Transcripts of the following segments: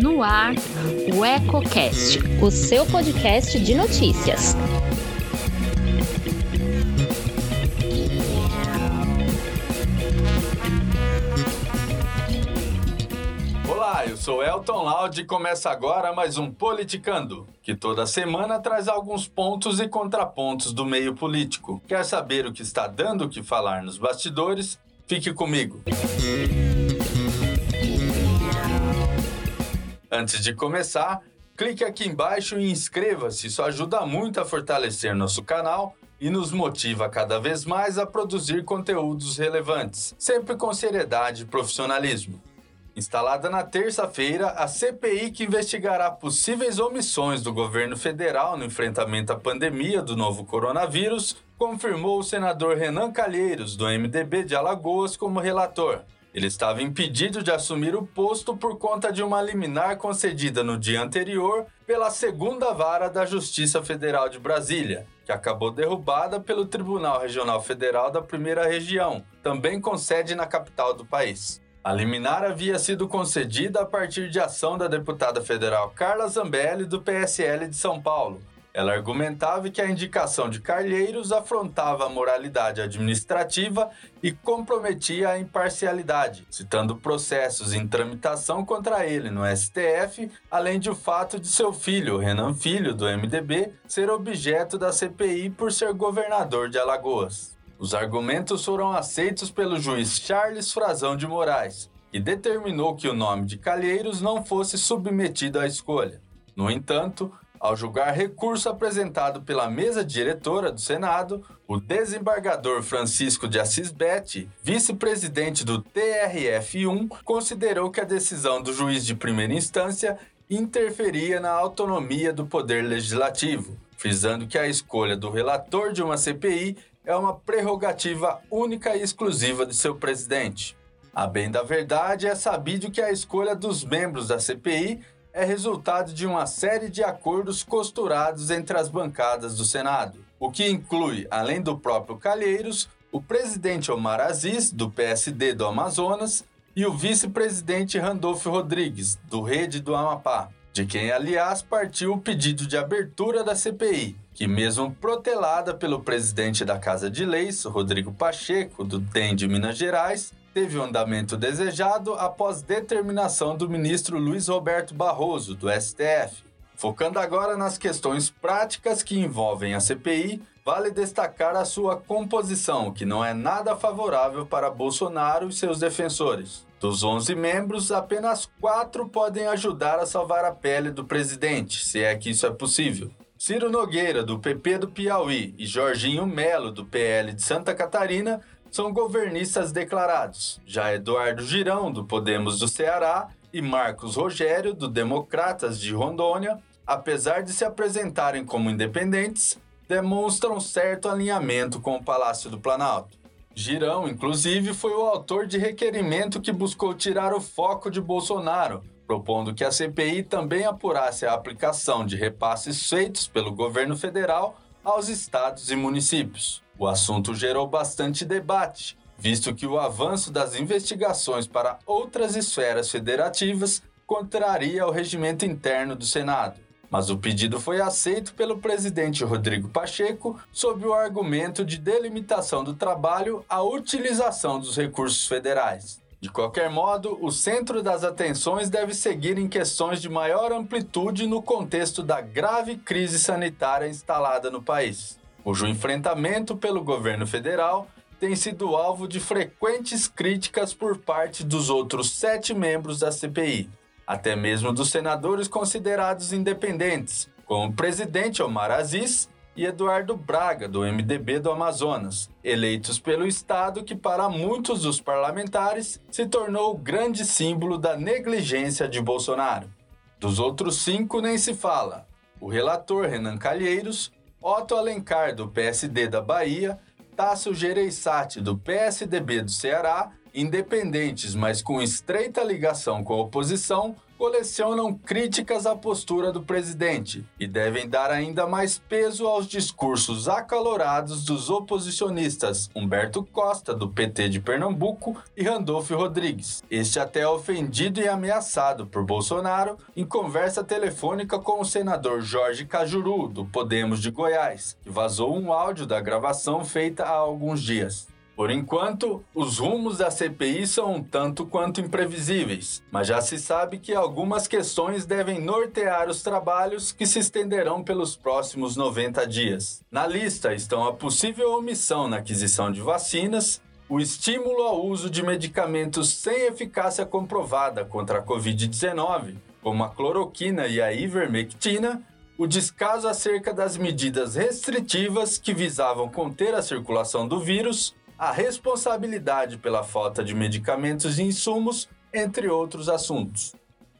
No ar, o EcoCast, o seu podcast de notícias. Olá, eu sou Elton Laude e começa agora mais um Politicando, que toda semana traz alguns pontos e contrapontos do meio político. Quer saber o que está dando o que falar nos bastidores? Fique comigo. Antes de começar, clique aqui embaixo e inscreva-se, isso ajuda muito a fortalecer nosso canal e nos motiva cada vez mais a produzir conteúdos relevantes, sempre com seriedade e profissionalismo. Instalada na terça-feira, a CPI que investigará possíveis omissões do governo federal no enfrentamento à pandemia do novo coronavírus confirmou o senador Renan Calheiros, do MDB de Alagoas, como relator. Ele estava impedido de assumir o posto por conta de uma liminar concedida no dia anterior pela segunda vara da Justiça Federal de Brasília, que acabou derrubada pelo Tribunal Regional Federal da Primeira Região, também com sede na capital do país. A liminar havia sido concedida a partir de ação da deputada federal Carla Zambelli, do PSL de São Paulo, ela argumentava que a indicação de Calheiros afrontava a moralidade administrativa e comprometia a imparcialidade, citando processos em tramitação contra ele no STF, além de o fato de seu filho, Renan Filho, do MDB, ser objeto da CPI por ser governador de Alagoas. Os argumentos foram aceitos pelo juiz Charles Frazão de Moraes, que determinou que o nome de Calheiros não fosse submetido à escolha. No entanto, ao julgar recurso apresentado pela mesa diretora do Senado, o desembargador Francisco de Assis Betti, vice-presidente do TRF1, considerou que a decisão do juiz de primeira instância interferia na autonomia do poder legislativo, frisando que a escolha do relator de uma CPI é uma prerrogativa única e exclusiva de seu presidente. A bem da verdade, é sabido que a escolha dos membros da CPI é resultado de uma série de acordos costurados entre as bancadas do Senado, o que inclui, além do próprio Calheiros, o presidente Omar Aziz, do PSD do Amazonas, e o vice-presidente Randolfo Rodrigues, do Rede do Amapá, de quem, aliás, partiu o pedido de abertura da CPI, que, mesmo protelada pelo presidente da Casa de Leis, Rodrigo Pacheco, do DEM de Minas Gerais, teve o andamento desejado após determinação do ministro Luiz Roberto Barroso, do STF. Focando agora nas questões práticas que envolvem a CPI, vale destacar a sua composição, que não é nada favorável para Bolsonaro e seus defensores. Dos 11 membros, apenas quatro podem ajudar a salvar a pele do presidente, se é que isso é possível. Ciro Nogueira, do PP do Piauí, e Jorginho Melo, do PL de Santa Catarina, são governistas declarados. Já Eduardo Girão, do Podemos do Ceará, e Marcos Rogério, do Democratas de Rondônia, apesar de se apresentarem como independentes, demonstram certo alinhamento com o Palácio do Planalto. Girão, inclusive, foi o autor de requerimento que buscou tirar o foco de Bolsonaro, propondo que a CPI também apurasse a aplicação de repasses feitos pelo governo federal aos estados e municípios. O assunto gerou bastante debate, visto que o avanço das investigações para outras esferas federativas contraria o regimento interno do Senado. Mas o pedido foi aceito pelo presidente Rodrigo Pacheco sob o argumento de delimitação do trabalho à utilização dos recursos federais. De qualquer modo, o centro das atenções deve seguir em questões de maior amplitude no contexto da grave crise sanitária instalada no país cujo enfrentamento pelo governo federal tem sido alvo de frequentes críticas por parte dos outros sete membros da CPI, até mesmo dos senadores considerados independentes, como o presidente Omar Aziz e Eduardo Braga, do MDB do Amazonas, eleitos pelo Estado que, para muitos dos parlamentares, se tornou o grande símbolo da negligência de Bolsonaro. Dos outros cinco nem se fala. O relator Renan Calheiros Otto Alencar, do PSD da Bahia, Tasso Gereissati, do PSDB do Ceará, independentes, mas com estreita ligação com a oposição, colecionam críticas à postura do presidente e devem dar ainda mais peso aos discursos acalorados dos oposicionistas Humberto Costa, do PT de Pernambuco, e Randolfo Rodrigues. Este até é ofendido e ameaçado por Bolsonaro em conversa telefônica com o senador Jorge Cajuru, do Podemos de Goiás, que vazou um áudio da gravação feita há alguns dias. Por enquanto, os rumos da CPI são um tanto quanto imprevisíveis, mas já se sabe que algumas questões devem nortear os trabalhos que se estenderão pelos próximos 90 dias. Na lista estão a possível omissão na aquisição de vacinas, o estímulo ao uso de medicamentos sem eficácia comprovada contra a Covid-19, como a cloroquina e a ivermectina, o descaso acerca das medidas restritivas que visavam conter a circulação do vírus a responsabilidade pela falta de medicamentos e insumos, entre outros assuntos.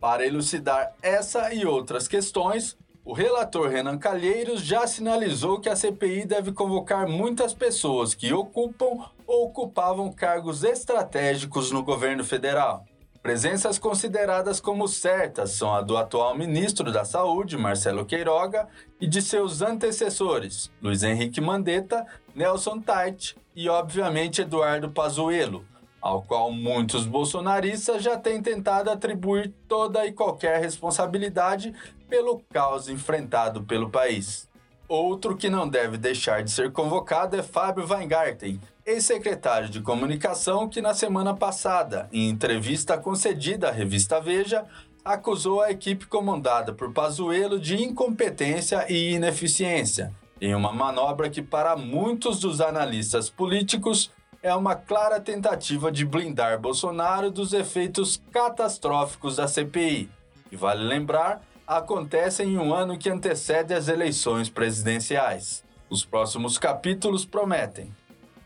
Para elucidar essa e outras questões, o relator Renan Calheiros já sinalizou que a CPI deve convocar muitas pessoas que ocupam ou ocupavam cargos estratégicos no governo federal. Presenças consideradas como certas são a do atual ministro da Saúde, Marcelo Queiroga, e de seus antecessores, Luiz Henrique Mandetta, Nelson Tait e, obviamente, Eduardo Pazuello, ao qual muitos bolsonaristas já têm tentado atribuir toda e qualquer responsabilidade pelo caos enfrentado pelo país. Outro que não deve deixar de ser convocado é Fábio Weingarten, ex-secretário de comunicação que na semana passada, em entrevista concedida à revista Veja, acusou a equipe comandada por Pazuello de incompetência e ineficiência, em uma manobra que para muitos dos analistas políticos é uma clara tentativa de blindar Bolsonaro dos efeitos catastróficos da CPI. E vale lembrar, acontece em um ano que antecede as eleições presidenciais. Os próximos capítulos prometem.